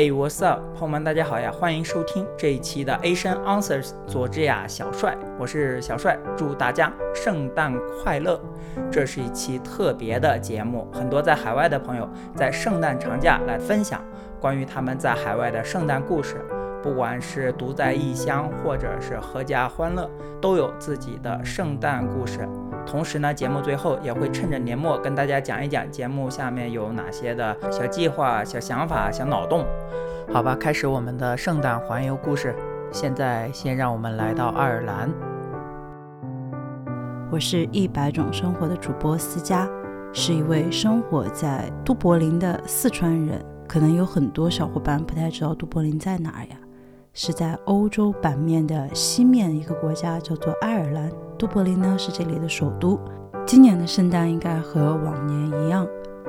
Hey, what's up，朋友们，大家好呀！欢迎收听这一期的 Asian Answers，佐治亚小帅，我是小帅，祝大家圣诞快乐！这是一期特别的节目，很多在海外的朋友在圣诞长假来分享关于他们在海外的圣诞故事，不管是独在异乡，或者是阖家欢乐，都有自己的圣诞故事。同时呢，节目最后也会趁着年末跟大家讲一讲节目下面有哪些的小计划、小想法、小脑洞。好吧，开始我们的圣诞环游故事。现在先让我们来到爱尔兰。我是一百种生活的主播思佳，是一位生活在都柏林的四川人。可能有很多小伙伴不太知道都柏林在哪儿呀？是在欧洲版面的西面一个国家，叫做爱尔兰。都柏林呢是这里的首都。今年的圣诞应该和往年一样，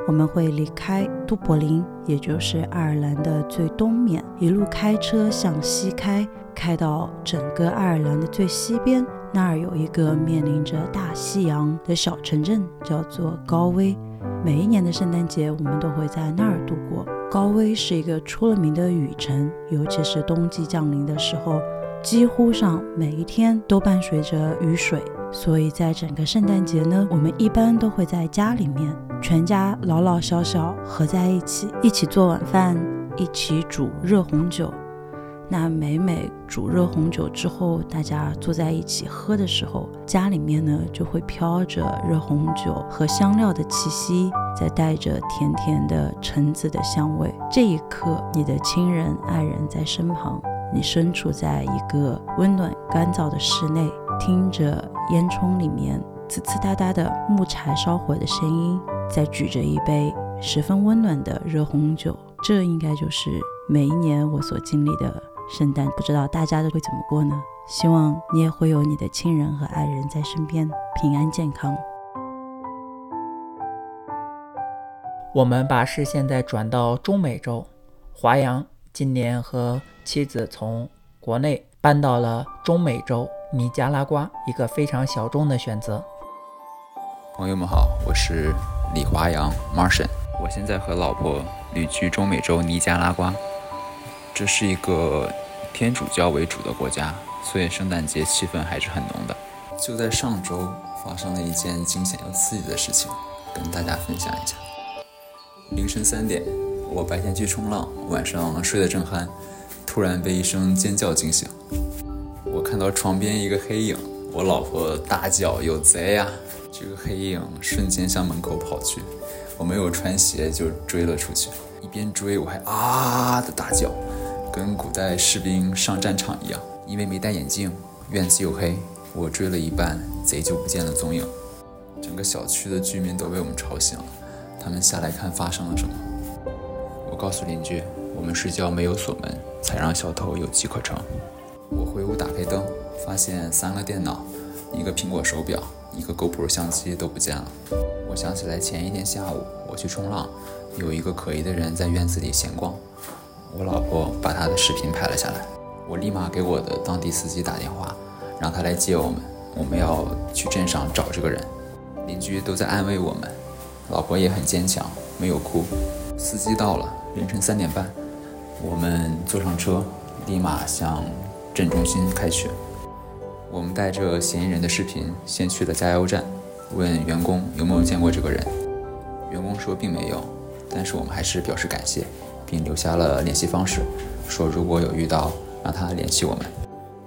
我们会离开都柏林，也就是爱尔兰的最东面，一路开车向西开，开到整个爱尔兰的最西边。那儿有一个面临着大西洋的小城镇，叫做高威。每一年的圣诞节，我们都会在那儿度过。高威是一个出了名的雨城，尤其是冬季降临的时候，几乎上每一天都伴随着雨水。所以在整个圣诞节呢，我们一般都会在家里面，全家老老小小合在一起，一起做晚饭，一起煮热红酒。那每每煮热红酒之后，大家坐在一起喝的时候，家里面呢就会飘着热红酒和香料的气息，再带着甜甜的橙子的香味。这一刻，你的亲人爱人在身旁，你身处在一个温暖干燥的室内，听着烟囱里面呲呲哒哒的木柴烧火的声音，在举着一杯十分温暖的热红酒。这应该就是每一年我所经历的。圣诞不知道大家都会怎么过呢？希望你也会有你的亲人和爱人在身边，平安健康。我们把视线再转到中美洲，华阳今年和妻子从国内搬到了中美洲尼加拉瓜，一个非常小众的选择。朋友们好，我是李华阳 Martian，我现在和老婆旅居中美洲尼加拉瓜。这是一个天主教为主的国家，所以圣诞节气氛还是很浓的。就在上周，发生了一件惊险又刺激的事情，跟大家分享一下。凌晨三点，我白天去冲浪，晚上睡得正酣，突然被一声尖叫惊醒。我看到床边一个黑影，我老婆大叫：“有贼呀！”这个黑影瞬间向门口跑去，我没有穿鞋就追了出去，一边追我还啊的大叫。跟古代士兵上战场一样，因为没戴眼镜，院子又黑，我追了一半，贼就不见了踪影。整个小区的居民都被我们吵醒了，他们下来看发生了什么。告诉邻居，我们睡觉没有锁门，才让小偷有机可乘。我回屋打开灯，发现三个电脑、一个苹果手表、一个 GoPro 相机都不见了。我想起来前一天下午我去冲浪，有一个可疑的人在院子里闲逛。我老婆把他的视频拍了下来，我立马给我的当地司机打电话，让他来接我们。我们要去镇上找这个人。邻居都在安慰我们，老婆也很坚强，没有哭。司机到了，凌晨三点半，我们坐上车，立马向镇中心开去。我们带着嫌疑人的视频，先去了加油站，问员工有没有见过这个人。员工说并没有，但是我们还是表示感谢。并留下了联系方式，说如果有遇到，让他联系我们。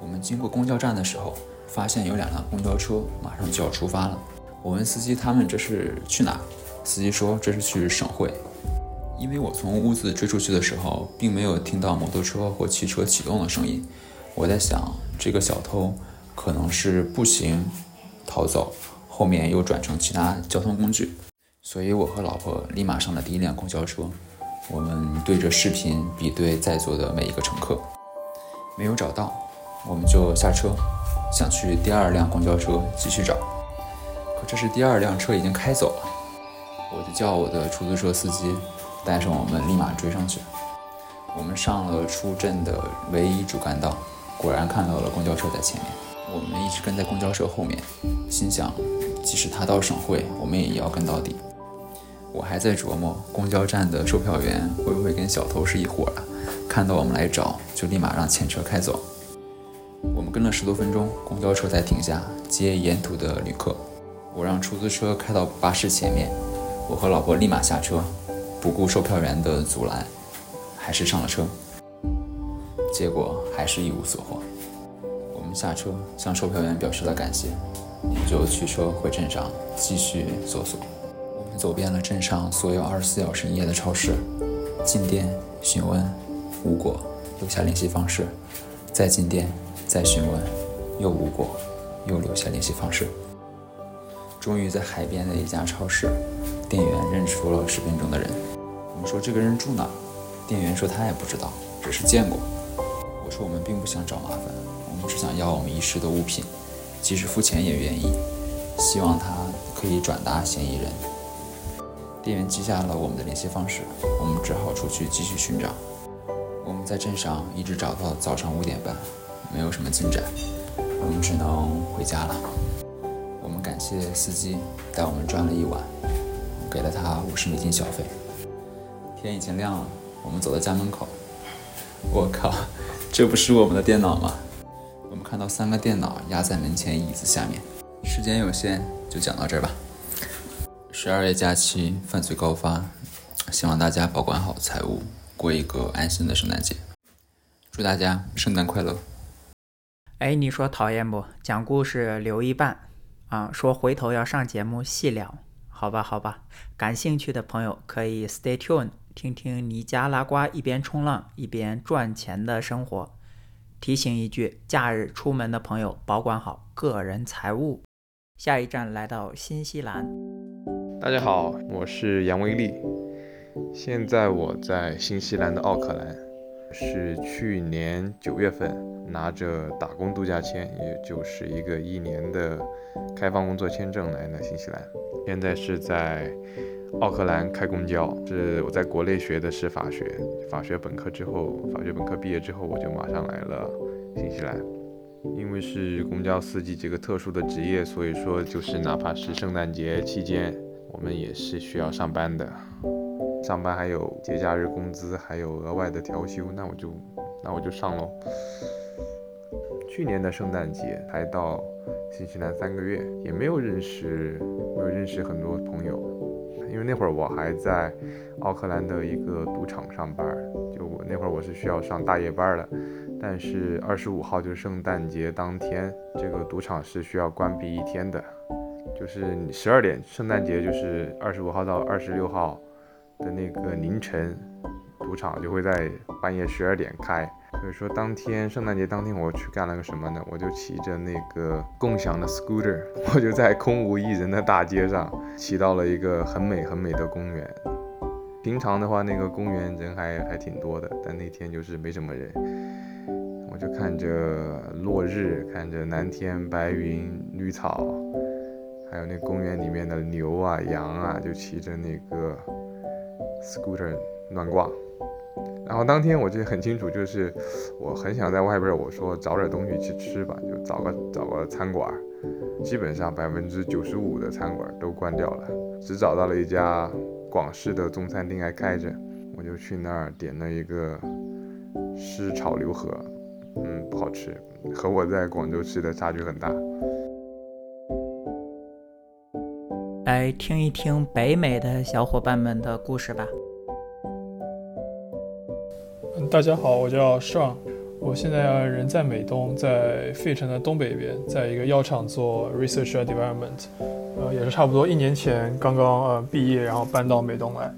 我们经过公交站的时候，发现有两辆公交车马上就要出发了。我问司机他们这是去哪？司机说这是去省会。因为我从屋子追出去的时候，并没有听到摩托车或汽车启动的声音，我在想这个小偷可能是步行逃走，后面又转乘其他交通工具，所以我和老婆立马上了第一辆公交车。我们对着视频比对在座的每一个乘客，没有找到，我们就下车，想去第二辆公交车继续找。可这时第二辆车已经开走了，我就叫我的出租车司机带上我们，立马追上去。我们上了出镇的唯一主干道，果然看到了公交车在前面。我们一直跟在公交车后面，心想，即使他到省会，我们也要跟到底。我还在琢磨公交站的售票员会不会跟小偷是一伙的？看到我们来找，就立马让前车开走。我们跟了十多分钟，公交车才停下接沿途的旅客。我让出租车开到巴士前面，我和老婆立马下车，不顾售票员的阻拦，还是上了车。结果还是一无所获。我们下车向售票员表示了感谢，就驱车回镇上继续搜索。我们走遍了镇上所有二十四小时营业的超市，进店询问无果，留下联系方式，再进店再询问，又无果，又留下联系方式。终于在海边的一家超市，店员认出了视频中的人。我说这个人住哪？店员说他也不知道，只是见过。我说我们并不想找麻烦，我们只想要我们遗失的物品，即使付钱也愿意。希望他可以转达嫌疑人。店员记下了我们的联系方式，我们只好出去继续寻找。我们在镇上一直找到早上五点半，没有什么进展，我们只能回家了。我们感谢司机带我们转了一晚，给了他五十美金小费。天已经亮了，我们走到家门口，我靠，这不是我们的电脑吗？我们看到三个电脑压在门前椅子下面。时间有限，就讲到这儿吧。十二月假期犯罪高发，希望大家保管好财物，过一个安心的圣诞节。祝大家圣诞快乐！哎，你说讨厌不？讲故事留一半。啊，说回头要上节目细聊，好吧，好吧。感兴趣的朋友可以 stay tuned，听听尼加拉瓜一边冲浪一边赚钱的生活。提醒一句，假日出门的朋友保管好个人财物。下一站来到新西兰。大家好，我是杨威利，现在我在新西兰的奥克兰，是去年九月份。拿着打工度假签，也就是一个一年的开放工作签证来的新西兰。现在是在奥克兰开公交，是我在国内学的是法学，法学本科之后，法学本科毕业之后，我就马上来了新西兰。因为是公交司机这个特殊的职业，所以说就是哪怕是圣诞节期间，我们也是需要上班的。上班还有节假日工资，还有额外的调休，那我就那我就上喽。去年的圣诞节才到新西兰三个月，也没有认识，没有认识很多朋友，因为那会儿我还在奥克兰的一个赌场上班，就我那会儿我是需要上大夜班的。但是二十五号就是圣诞节当天，这个赌场是需要关闭一天的，就是十二点，圣诞节就是二十五号到二十六号的那个凌晨，赌场就会在半夜十二点开。所以说，当天圣诞节当天，我去干了个什么呢？我就骑着那个共享的 scooter，我就在空无一人的大街上骑到了一个很美很美的公园。平常的话，那个公园人还还挺多的，但那天就是没什么人。我就看着落日，看着蓝天白云绿草，还有那公园里面的牛啊羊啊，就骑着那个 scooter 乱逛。然后当天我记得很清楚，就是我很想在外边，我说找点东西去吃吧，就找个找个餐馆。基本上百分之九十五的餐馆都关掉了，只找到了一家广式的中餐厅还开着，我就去那儿点了一个湿炒牛河，嗯，不好吃，和我在广州吃的差距很大。来听一听北美的小伙伴们的故事吧。大家好，我叫尚我现在人在美东，在费城的东北边，在一个药厂做 research and development，呃，也是差不多一年前刚刚呃毕业，然后搬到美东来。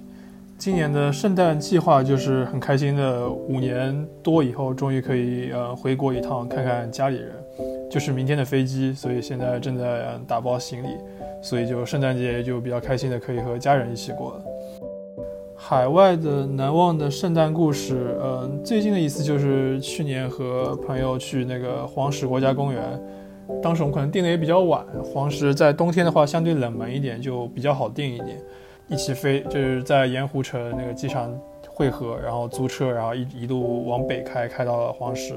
今年的圣诞计划就是很开心的，五年多以后终于可以呃回国一趟看看家里人，就是明天的飞机，所以现在正在打包行李，所以就圣诞节就比较开心的可以和家人一起过了。海外的难忘的圣诞故事，嗯，最近的一次就是去年和朋友去那个黄石国家公园，当时我们可能订的也比较晚，黄石在冬天的话相对冷门一点，就比较好订一点。一起飞就是在盐湖城那个机场汇合，然后租车，然后一一路往北开，开到了黄石。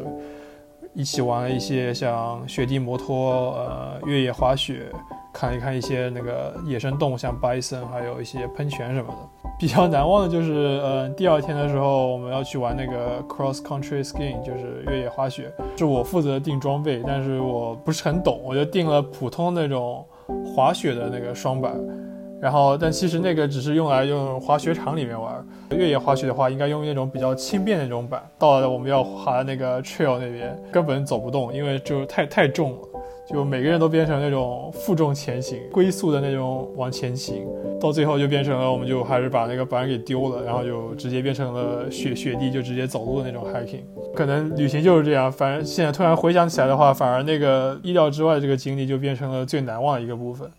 一起玩了一些像雪地摩托、呃越野滑雪，看一看一些那个野生动物，像 bison，还有一些喷泉什么的。比较难忘的就是，呃，第二天的时候我们要去玩那个 cross country skiing，就是越野滑雪，是我负责订装备，但是我不是很懂，我就订了普通那种滑雪的那个双板。然后，但其实那个只是用来用滑雪场里面玩。越野滑雪的话，应该用那种比较轻便那种板。到了我们要滑那个 trail 那边，根本走不动，因为就太太重了，就每个人都变成那种负重前行、龟速的那种往前行。到最后就变成了，我们就还是把那个板给丢了，然后就直接变成了雪雪地，就直接走路的那种 hiking。可能旅行就是这样，反正现在突然回想起来的话，反而那个意料之外的这个经历就变成了最难忘的一个部分。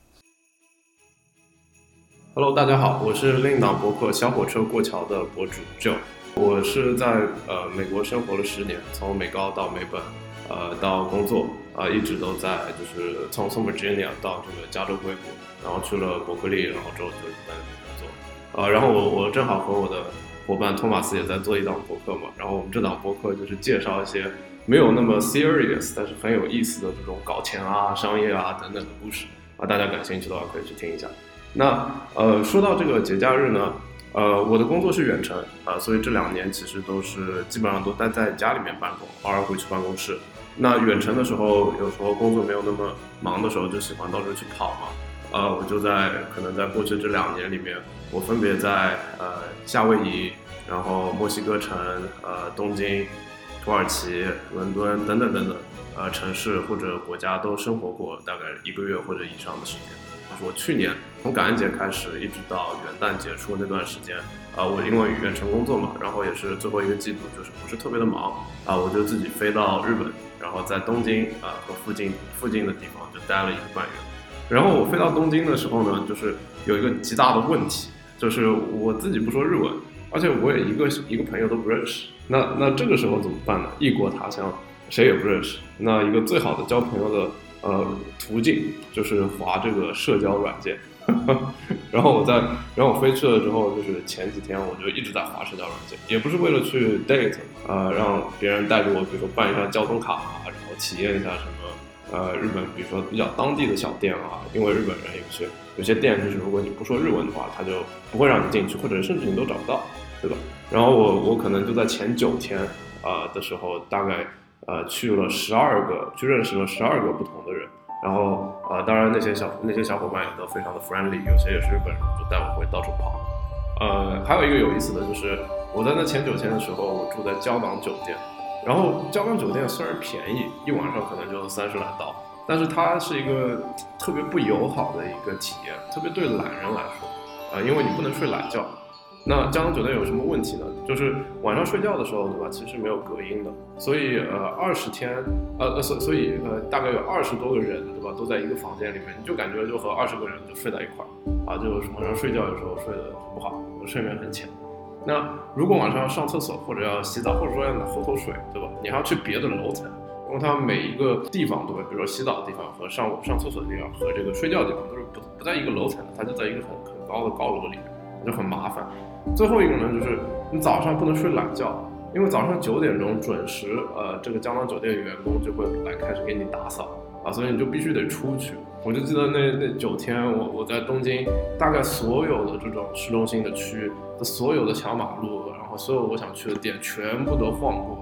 Hello，大家好，我是另档博客小火车过桥的博主 Joe。我是在呃美国生活了十年，从美高到美本，呃到工作，啊一直都在，就是从从 Virginia 到这个加州硅谷，然后去了伯克利，然后之后就在那边工作。啊，然后我我正好和我的伙伴托马斯也在做一档博客嘛，然后我们这档博客就是介绍一些没有那么 serious，但是很有意思的这种搞钱啊、商业啊等等的故事啊，大家感兴趣的话可以去听一下。那呃，说到这个节假日呢，呃，我的工作是远程啊，所以这两年其实都是基本上都待在家里面办公，偶尔会去办公室。那远程的时候，有时候工作没有那么忙的时候，就喜欢到处去跑嘛。呃，我就在可能在过去这两年里面，我分别在呃夏威夷、然后墨西哥城、呃东京、土耳其、伦敦等等等等呃城市或者国家都生活过大概一个月或者以上的时间。我去年从感恩节开始，一直到元旦结束那段时间，啊，我因为远程工作嘛，然后也是最后一个季度，就是不是特别的忙，啊，我就自己飞到日本，然后在东京啊和附近附近的地方就待了一个半月。然后我飞到东京的时候呢，就是有一个极大的问题，就是我自己不说日文，而且我也一个一个朋友都不认识。那那这个时候怎么办呢？异国他乡，谁也不认识。那一个最好的交朋友的。呃，途径就是划这个社交软件，然后我在，然后我飞去了之后，就是前几天我就一直在滑社交软件，也不是为了去 date，呃，让别人带着我，比如说办一下交通卡啊，然后体验一下什么，呃，日本，比如说比较当地的小店啊，因为日本人有些有些店就是如果你不说日文的话，他就不会让你进去，或者甚至你都找不到，对吧？然后我我可能就在前九天啊的时候，大概。呃，去了十二个，去认识了十二个不同的人，然后呃，当然那些小那些小伙伴也都非常的 friendly，有些也是日本人，就带我会到处跑。呃，还有一个有意思的就是，我在那前九天的时候，我住在胶囊酒店，然后胶囊酒店虽然便宜，一晚上可能就三十来刀，但是它是一个特别不友好的一个体验，特别对懒人来说，啊，因为你不能睡懒觉。那胶囊酒店有什么问题呢？就是晚上睡觉的时候，对吧？其实没有隔音的，所以呃，二十天，呃呃，所所以呃，大概有二十多个人，对吧？都在一个房间里面，你就感觉就和二十个人就睡在一块儿啊，就晚上睡觉有时候睡得很不好，睡眠很浅。那如果晚上要上厕所或者要洗澡，或者说要喝口水，对吧？你还要去别的楼层，因为它每一个地方，对吧？比如说洗澡的地方和上上厕所的地方和这个睡觉的地方都是不不在一个楼层的，它就在一个很很高的高楼里面，就很麻烦。最后一个呢，就是你早上不能睡懒觉，因为早上九点钟准时，呃，这个胶囊酒店的员工就会来开始给你打扫啊，所以你就必须得出去。我就记得那那九天，我我在东京，大概所有的这种市中心的区的所有的小马路，然后所有我想去的店全部都晃过，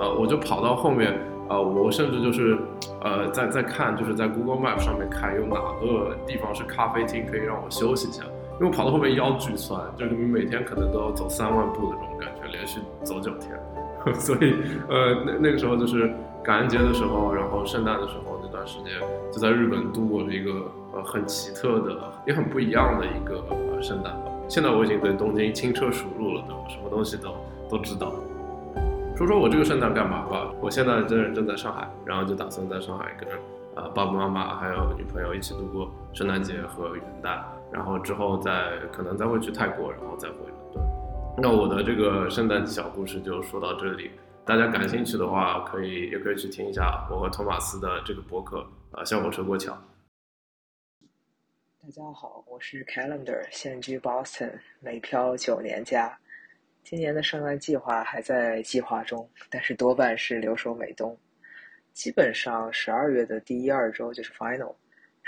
呃，我就跑到后面，呃，我甚至就是，呃，在在看，就是在 Google Map 上面看有哪个地方是咖啡厅可以让我休息一下。因为跑到后面腰巨酸，就是你每天可能都要走三万步的这种感觉，连续走九天，所以呃那那个时候就是感恩节的时候，然后圣诞的时候那段时间就在日本度过了一个呃很奇特的也很不一样的一个呃圣诞吧。现在我已经对东京轻车熟路了，对吧？什么东西都都知道。说说我这个圣诞干嘛吧？我现在真人正在上海，然后就打算在上海跟呃爸爸妈妈还有女朋友一起度过圣诞节和元旦。然后之后再可能再会去泰国，然后再回伦敦。那我的这个圣诞小故事就说到这里，大家感兴趣的话，可以也可以去听一下我和托马斯的这个博客啊，像火车过桥。大家好，我是 Calendar，现居 Boston，美漂九年加。今年的圣诞计划还在计划中，但是多半是留守美东。基本上十二月的第一二周就是 final，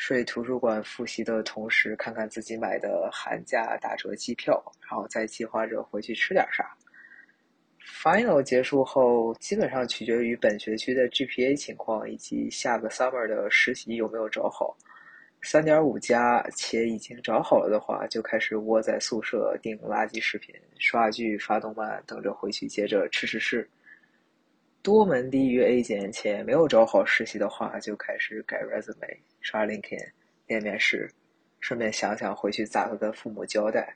睡图书馆复习的同时，看看自己买的寒假打折机票，然后再计划着回去吃点啥。final 结束后，基本上取决于本学期的 GPA 情况以及下个 summer 的实习有没有找好。三点五加且已经找好了的话，就开始窝在宿舍订垃圾视频、刷剧、发动漫，等着回去接着吃吃吃。多门低于 A 减且没有找好实习的话，就开始改 resume、刷 LinkedIn、练面试，顺便想想回去咋个跟父母交代。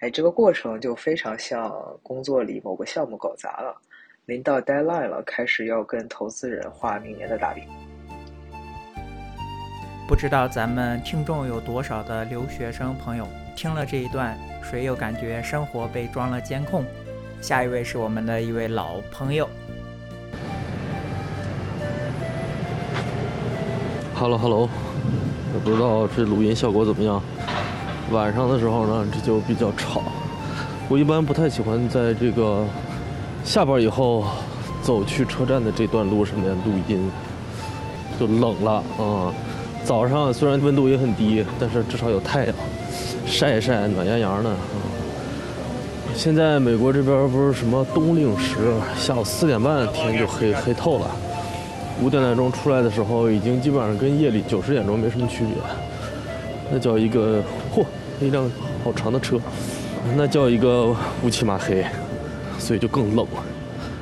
哎，这个过程就非常像工作里某个项目搞砸了，临到 deadline 了，开始要跟投资人画明年的大饼。不知道咱们听众有多少的留学生朋友听了这一段，谁又感觉生活被装了监控？下一位是我们的一位老朋友。Hello，Hello，也不知道这录音效果怎么样。晚上的时候呢，这就比较吵。我一般不太喜欢在这个下班以后走去车站的这段路上面录音，就冷了啊。早上虽然温度也很低，但是至少有太阳晒一晒，暖洋洋的。现在美国这边不是什么冬令时，下午四点半天就黑黑透了，五点来钟出来的时候，已经基本上跟夜里九十点钟没什么区别。那叫一个嚯，一辆好长的车，那叫一个乌漆嘛黑，所以就更冷了。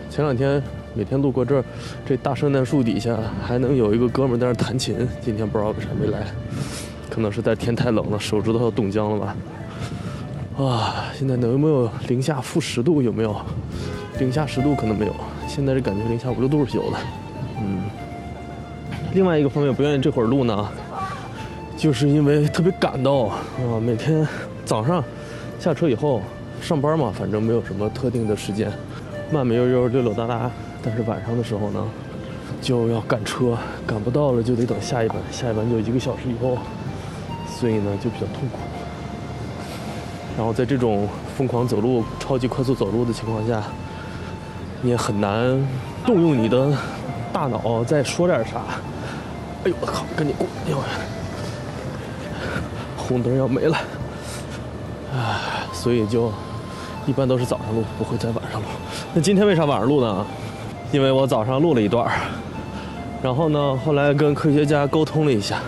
前两天每天路过这儿，这大圣诞树底下还能有一个哥们在那弹琴。今天不知道为啥没来，可能是在天太冷了，手指头要冻僵了吧。啊，现在能有没有零下负十度？有没有？零下十度可能没有，现在这感觉零下五六度是有的。嗯。另外一个方面不愿意这会儿录呢。就是因为特别赶到啊，每天早上下车以后上班嘛，反正没有什么特定的时间，慢慢悠悠溜溜达达。但是晚上的时候呢，就要赶车，赶不到了就得等下一班，下一班就一个小时以后，所以呢就比较痛苦。然后在这种疯狂走路、超级快速走路的情况下，你也很难动用你的大脑再说点啥。哎呦我靠，赶紧过！哎呦。红灯要没了，唉，所以就一般都是早上录，不会在晚上录。那今天为啥晚上录呢？因为我早上录了一段，然后呢，后来跟科学家沟通了一下，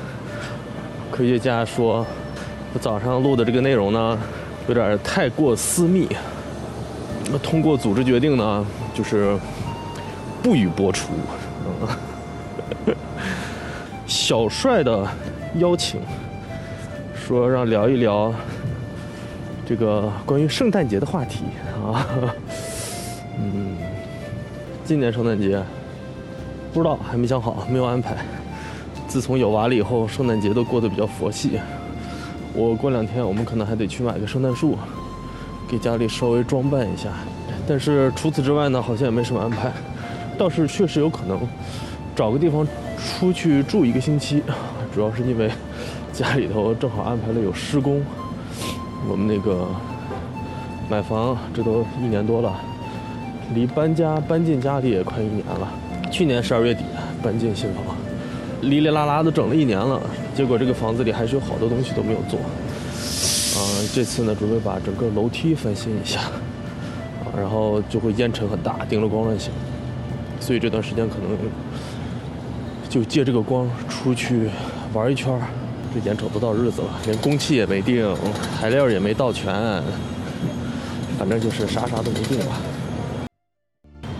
科学家说，我早上录的这个内容呢，有点太过私密，那通过组织决定呢，就是不予播出。小帅的邀请。说让聊一聊这个关于圣诞节的话题啊，嗯，今年圣诞节不知道还没想好，没有安排。自从有娃了以后，圣诞节都过得比较佛系。我过两天我们可能还得去买个圣诞树，给家里稍微装扮一下。但是除此之外呢，好像也没什么安排。倒是确实有可能找个地方出去住一个星期，主要是因为。家里头正好安排了有施工，我们那个买房这都一年多了，离搬家搬进家里也快一年了。去年十二月底搬进新房，哩哩啦啦的整了一年了，结果这个房子里还是有好多东西都没有做。嗯，这次呢准备把整个楼梯翻新一下，啊，然后就会烟尘很大，叮了光乱响，所以这段时间可能就借这个光出去玩一圈。这眼瞅不到日子了，连工期也没定，材料也没到全，反正就是啥啥都没定吧。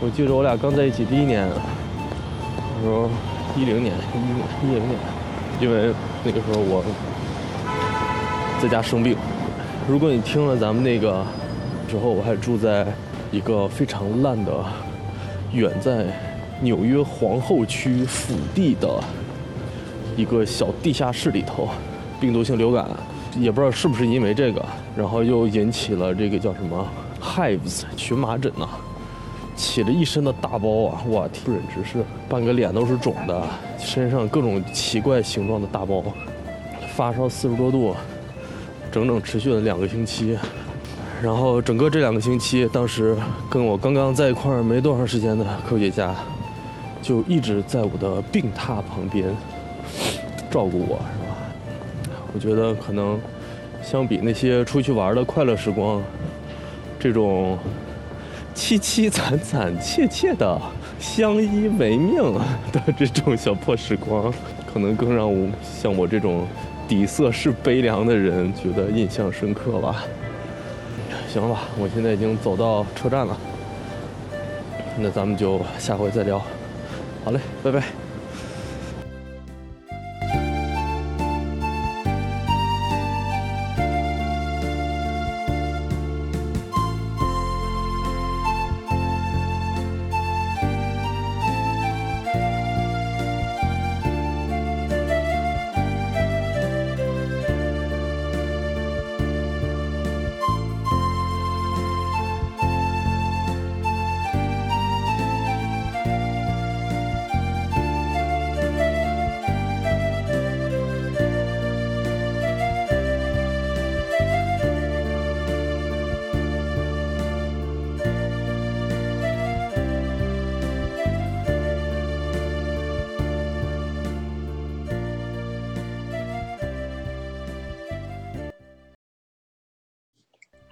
我记得我俩刚在一起第一年，那时候一零年，一一年，一零年，因为那个时候我在家生病。如果你听了咱们那个时候，我还住在一个非常烂的、远在纽约皇后区腹地的。一个小地下室里头，病毒性流感，也不知道是不是因为这个，然后又引起了这个叫什么 hives 荨麻疹呐，起了一身的大包啊，我天，不忍直视，半个脸都是肿的，身上各种奇怪形状的大包，发烧四十多度，整整持续了两个星期，然后整个这两个星期，当时跟我刚刚在一块儿没多长时间的科学家，就一直在我的病榻旁边 照顾我，是吧？我觉得可能相比那些出去玩的快乐时光，这种凄凄惨惨切切的相依为命 的这种小破时光，可能更让我像我这种底色是悲凉的人觉得印象深刻吧。行了吧，我现在已经走到车站了，那咱们就下回再聊。好嘞，拜拜。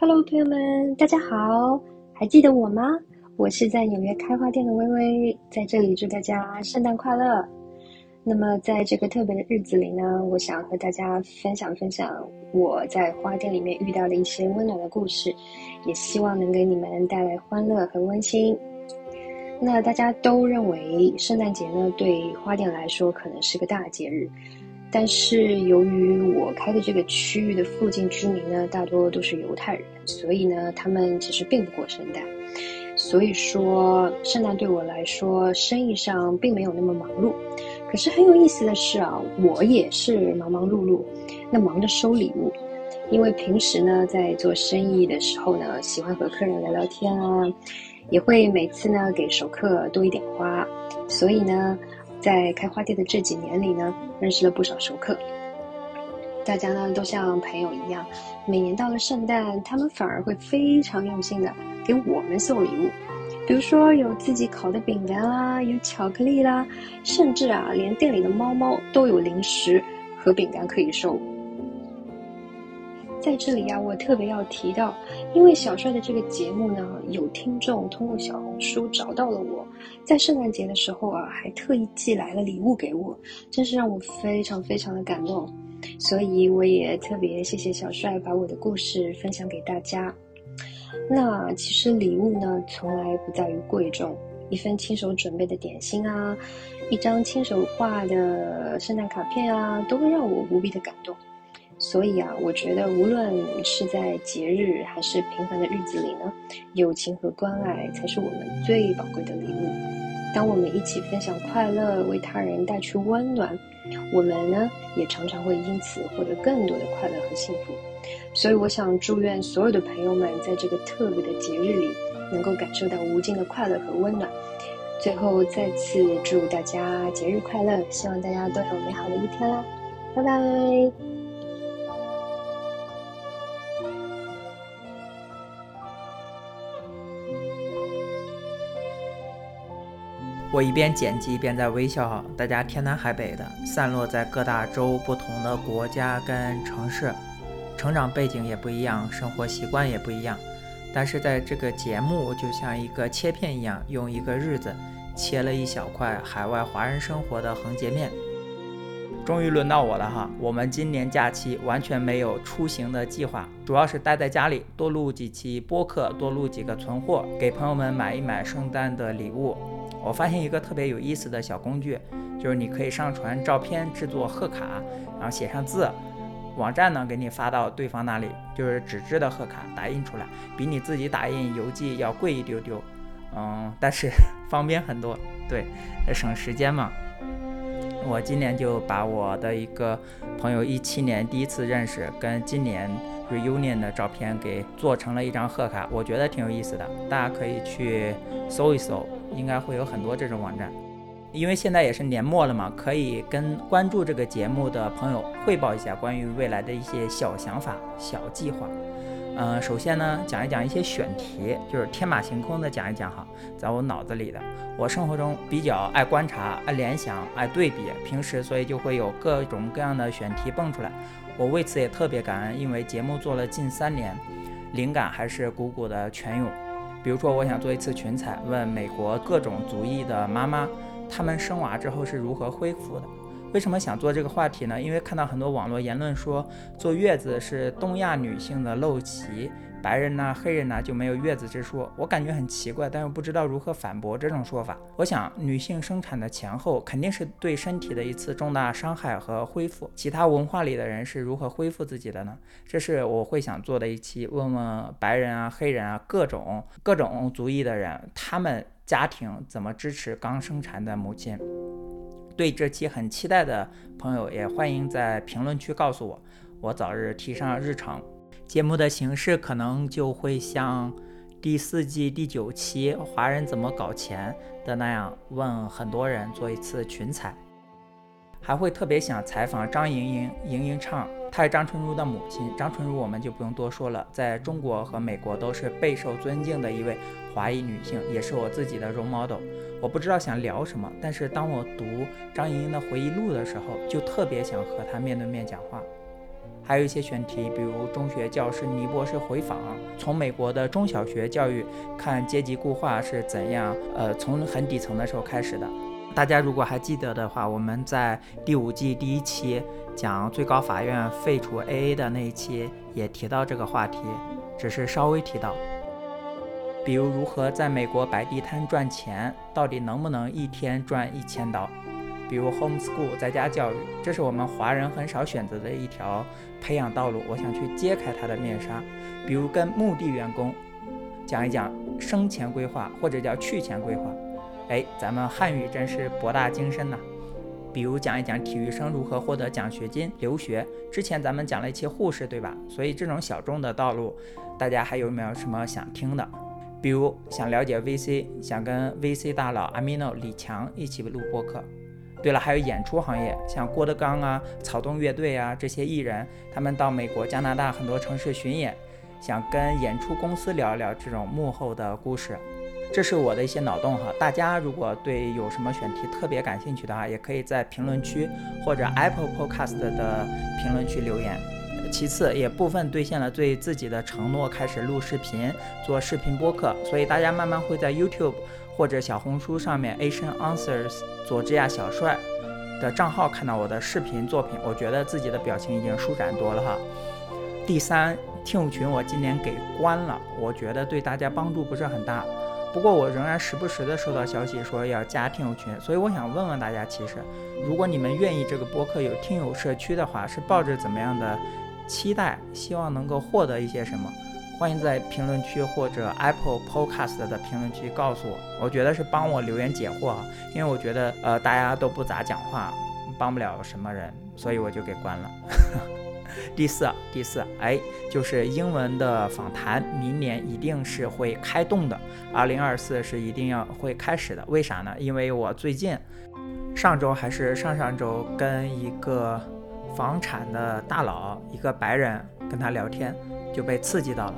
Hello，朋友们，大家好，还记得我吗？我是在纽约开花店的微微，在这里祝大家圣诞快乐。那么，在这个特别的日子里呢，我想和大家分享分享我在花店里面遇到的一些温暖的故事，也希望能给你们带来欢乐和温馨。那大家都认为圣诞节呢，对花店来说可能是个大节日。但是由于我开的这个区域的附近居民呢，大多都是犹太人，所以呢，他们其实并不过圣诞。所以说，圣诞对我来说，生意上并没有那么忙碌。可是很有意思的是啊，我也是忙忙碌碌，那忙着收礼物，因为平时呢，在做生意的时候呢，喜欢和客人聊聊天啊，也会每次呢给熟客多一点花，所以呢。在开花店的这几年里呢，认识了不少熟客。大家呢都像朋友一样，每年到了圣诞，他们反而会非常用心的给我们送礼物。比如说有自己烤的饼干啦，有巧克力啦，甚至啊，连店里的猫猫都有零食和饼干可以收。在这里呀，我特别要提到，因为小帅的这个节目呢，有听众通过小红书找到了我，在圣诞节的时候啊，还特意寄来了礼物给我，真是让我非常非常的感动。所以我也特别谢谢小帅把我的故事分享给大家。那其实礼物呢，从来不在于贵重，一份亲手准备的点心啊，一张亲手画的圣诞卡片啊，都会让我无比的感动。所以啊，我觉得无论是在节日还是平凡的日子里呢，友情和关爱才是我们最宝贵的礼物。当我们一起分享快乐，为他人带去温暖，我们呢也常常会因此获得更多的快乐和幸福。所以，我想祝愿所有的朋友们在这个特别的节日里，能够感受到无尽的快乐和温暖。最后，再次祝大家节日快乐，希望大家都有美好的一天啦！拜拜。我一边剪辑一边在微笑，大家天南海北的，散落在各大洲、不同的国家跟城市，成长背景也不一样，生活习惯也不一样。但是在这个节目就像一个切片一样，用一个日子切了一小块海外华人生活的横截面。终于轮到我了哈！我们今年假期完全没有出行的计划，主要是待在家里，多录几期播客，多录几个存货，给朋友们买一买圣诞的礼物。我发现一个特别有意思的小工具，就是你可以上传照片制作贺卡，然后写上字，网站呢给你发到对方那里，就是纸质的贺卡打印出来，比你自己打印邮寄要贵一丢丢，嗯，但是 方便很多，对，省时间嘛。我今年就把我的一个朋友一七年第一次认识跟今年 reunion 的照片给做成了一张贺卡，我觉得挺有意思的，大家可以去搜一搜。应该会有很多这种网站，因为现在也是年末了嘛，可以跟关注这个节目的朋友汇报一下关于未来的一些小想法、小计划。嗯，首先呢，讲一讲一些选题，就是天马行空的讲一讲哈，在我脑子里的。我生活中比较爱观察、爱联想、爱对比，平时所以就会有各种各样的选题蹦出来。我为此也特别感恩，因为节目做了近三年，灵感还是汩汩的泉涌。比如说，我想做一次群采，问美国各种族裔的妈妈，她们生娃之后是如何恢复的。为什么想做这个话题呢？因为看到很多网络言论说坐月子是东亚女性的陋习，白人呐、黑人呐就没有月子之说。我感觉很奇怪，但又不知道如何反驳这种说法。我想，女性生产的前后肯定是对身体的一次重大伤害和恢复。其他文化里的人是如何恢复自己的呢？这是我会想做的一期，问问白人啊、黑人啊各种各种族裔的人，他们家庭怎么支持刚生产的母亲。对这期很期待的朋友，也欢迎在评论区告诉我，我早日提上日程。节目的形式可能就会像第四季第九期《华人怎么搞钱》的那样，问很多人做一次群采。还会特别想采访张莹莹，莹莹唱，她是张纯如的母亲。张纯如我们就不用多说了，在中国和美国都是备受尊敬的一位华裔女性，也是我自己的 role model。我不知道想聊什么，但是当我读张莹莹的回忆录的时候，就特别想和她面对面讲话。还有一些选题，比如中学教师倪博士回访，从美国的中小学教育看阶级固化是怎样，呃，从很底层的时候开始的。大家如果还记得的话，我们在第五季第一期讲最高法院废除 AA 的那一期也提到这个话题，只是稍微提到。比如如何在美国摆地摊赚钱，到底能不能一天赚一千刀？比如 homeschool 在家教育，这是我们华人很少选择的一条培养道路。我想去揭开它的面纱。比如跟墓地员工讲一讲生前规划，或者叫去前规划。哎，咱们汉语真是博大精深呐。比如讲一讲体育生如何获得奖学金留学。之前咱们讲了一期护士，对吧？所以这种小众的道路，大家还有没有什么想听的？比如想了解 VC，想跟 VC 大佬阿米诺李强一起录播客。对了，还有演出行业，像郭德纲啊、草东乐队啊这些艺人，他们到美国、加拿大很多城市巡演，想跟演出公司聊一聊这种幕后的故事。这是我的一些脑洞哈。大家如果对有什么选题特别感兴趣的话，也可以在评论区或者 Apple Podcast 的评论区留言。其次，也部分兑现了对自己的承诺，开始录视频，做视频播客。所以大家慢慢会在 YouTube 或者小红书上面，Asian Answers 佐治亚小帅的账号看到我的视频作品。我觉得自己的表情已经舒展多了哈。第三，听友群我今年给关了，我觉得对大家帮助不是很大。不过我仍然时不时的收到消息说要加听友群，所以我想问问大家，其实如果你们愿意这个播客有听友社区的话，是抱着怎么样的？期待，希望能够获得一些什么？欢迎在评论区或者 Apple Podcast 的评论区告诉我。我觉得是帮我留言解惑啊，因为我觉得呃大家都不咋讲话，帮不了什么人，所以我就给关了。第四，第四，哎，就是英文的访谈，明年一定是会开动的，二零二四是一定要会开始的。为啥呢？因为我最近上周还是上上周跟一个。房产的大佬，一个白人跟他聊天，就被刺激到了。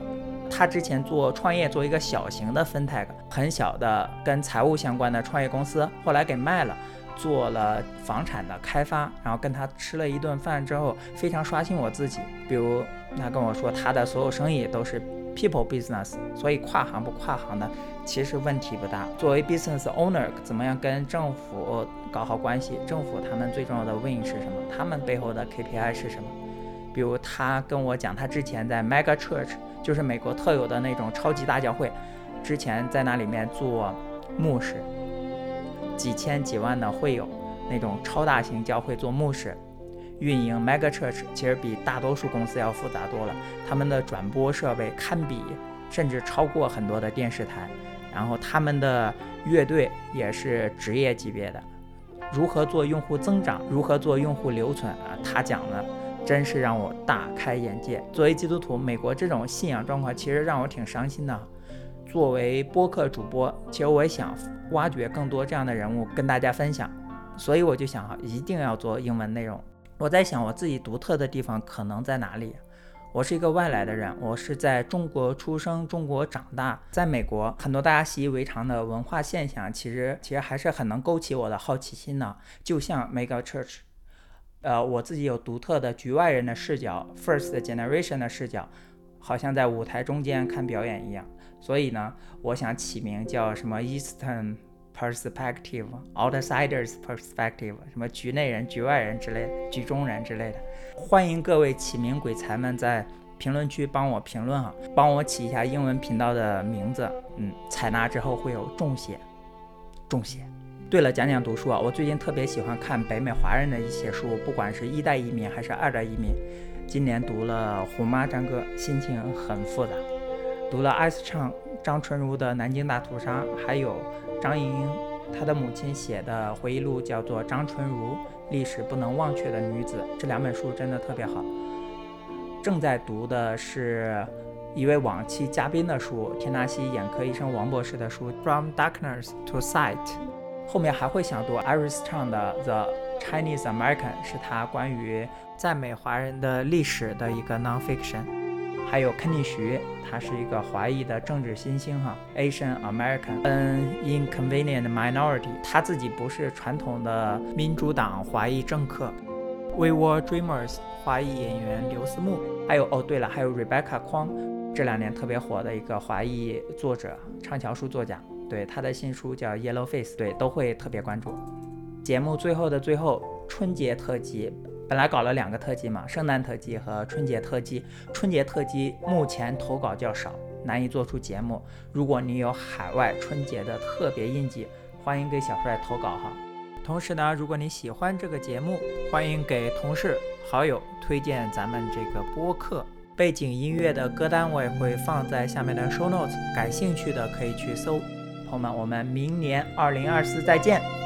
他之前做创业，做一个小型的 fintech，很小的跟财务相关的创业公司，后来给卖了，做了房产的开发。然后跟他吃了一顿饭之后，非常刷新我自己。比如他跟我说，他的所有生意都是 people business，所以跨行不跨行的。其实问题不大。作为 business owner，怎么样跟政府搞好关系？政府他们最重要的 win 是什么？他们背后的 KPI 是什么？比如他跟我讲，他之前在 mega church，就是美国特有的那种超级大教会，之前在那里面做牧师，几千几万的会友，那种超大型教会做牧师，运营 mega church 其实比大多数公司要复杂多了。他们的转播设备堪比，甚至超过很多的电视台。然后他们的乐队也是职业级别的，如何做用户增长，如何做用户留存啊？他讲的真是让我大开眼界。作为基督徒，美国这种信仰状况其实让我挺伤心的。作为播客主播，其实我也想挖掘更多这样的人物跟大家分享，所以我就想哈，一定要做英文内容。我在想我自己独特的地方可能在哪里？我是一个外来的人，我是在中国出生、中国长大，在美国很多大家习以为常的文化现象，其实其实还是很能勾起我的好奇心的。就像 Mega Church，呃，我自己有独特的局外人的视角，First Generation 的视角，好像在舞台中间看表演一样。所以呢，我想起名叫什么 Eastern Perspective、Outsiders Perspective，什么局内人、局外人之类的，局中人之类的。欢迎各位起名鬼才们在评论区帮我评论啊，帮我起一下英文频道的名字。嗯，采纳之后会有重写，重写。对了，讲讲读书啊，我最近特别喜欢看北美华人的一些书，不管是一代移民还是二代移民。今年读了《虎妈张哥》，心情很复杂。读了艾斯畅、张纯如的《南京大屠杀》，还有张莹莹她的母亲写的回忆录，叫做《张纯如》。历史不能忘却的女子，这两本书真的特别好。正在读的是一位往期嘉宾的书，田纳西眼科医生王博士的书《From Darkness to Sight》。后面还会想读 Iris Chang 的《The Chinese American》，是他关于在美华人的历史的一个 nonfiction。还有肯尼徐，他是一个华裔的政治新星哈，Asian American，an inconvenient minority，他自己不是传统的民主党华裔政客。We Were Dreamers，华裔演员刘思慕，还有哦对了，还有 Rebecca 匡，这两年特别火的一个华裔作者，畅销书作家，对他的新书叫 Yellow Face，对都会特别关注。节目最后的最后，春节特辑。本来搞了两个特辑嘛，圣诞特辑和春节特辑。春节特辑目前投稿较少，难以做出节目。如果你有海外春节的特别印记，欢迎给小帅投稿哈。同时呢，如果你喜欢这个节目，欢迎给同事、好友推荐咱们这个播客。背景音乐的歌单我也会放在下面的 show notes，感兴趣的可以去搜。朋友们，我们明年二零二四再见。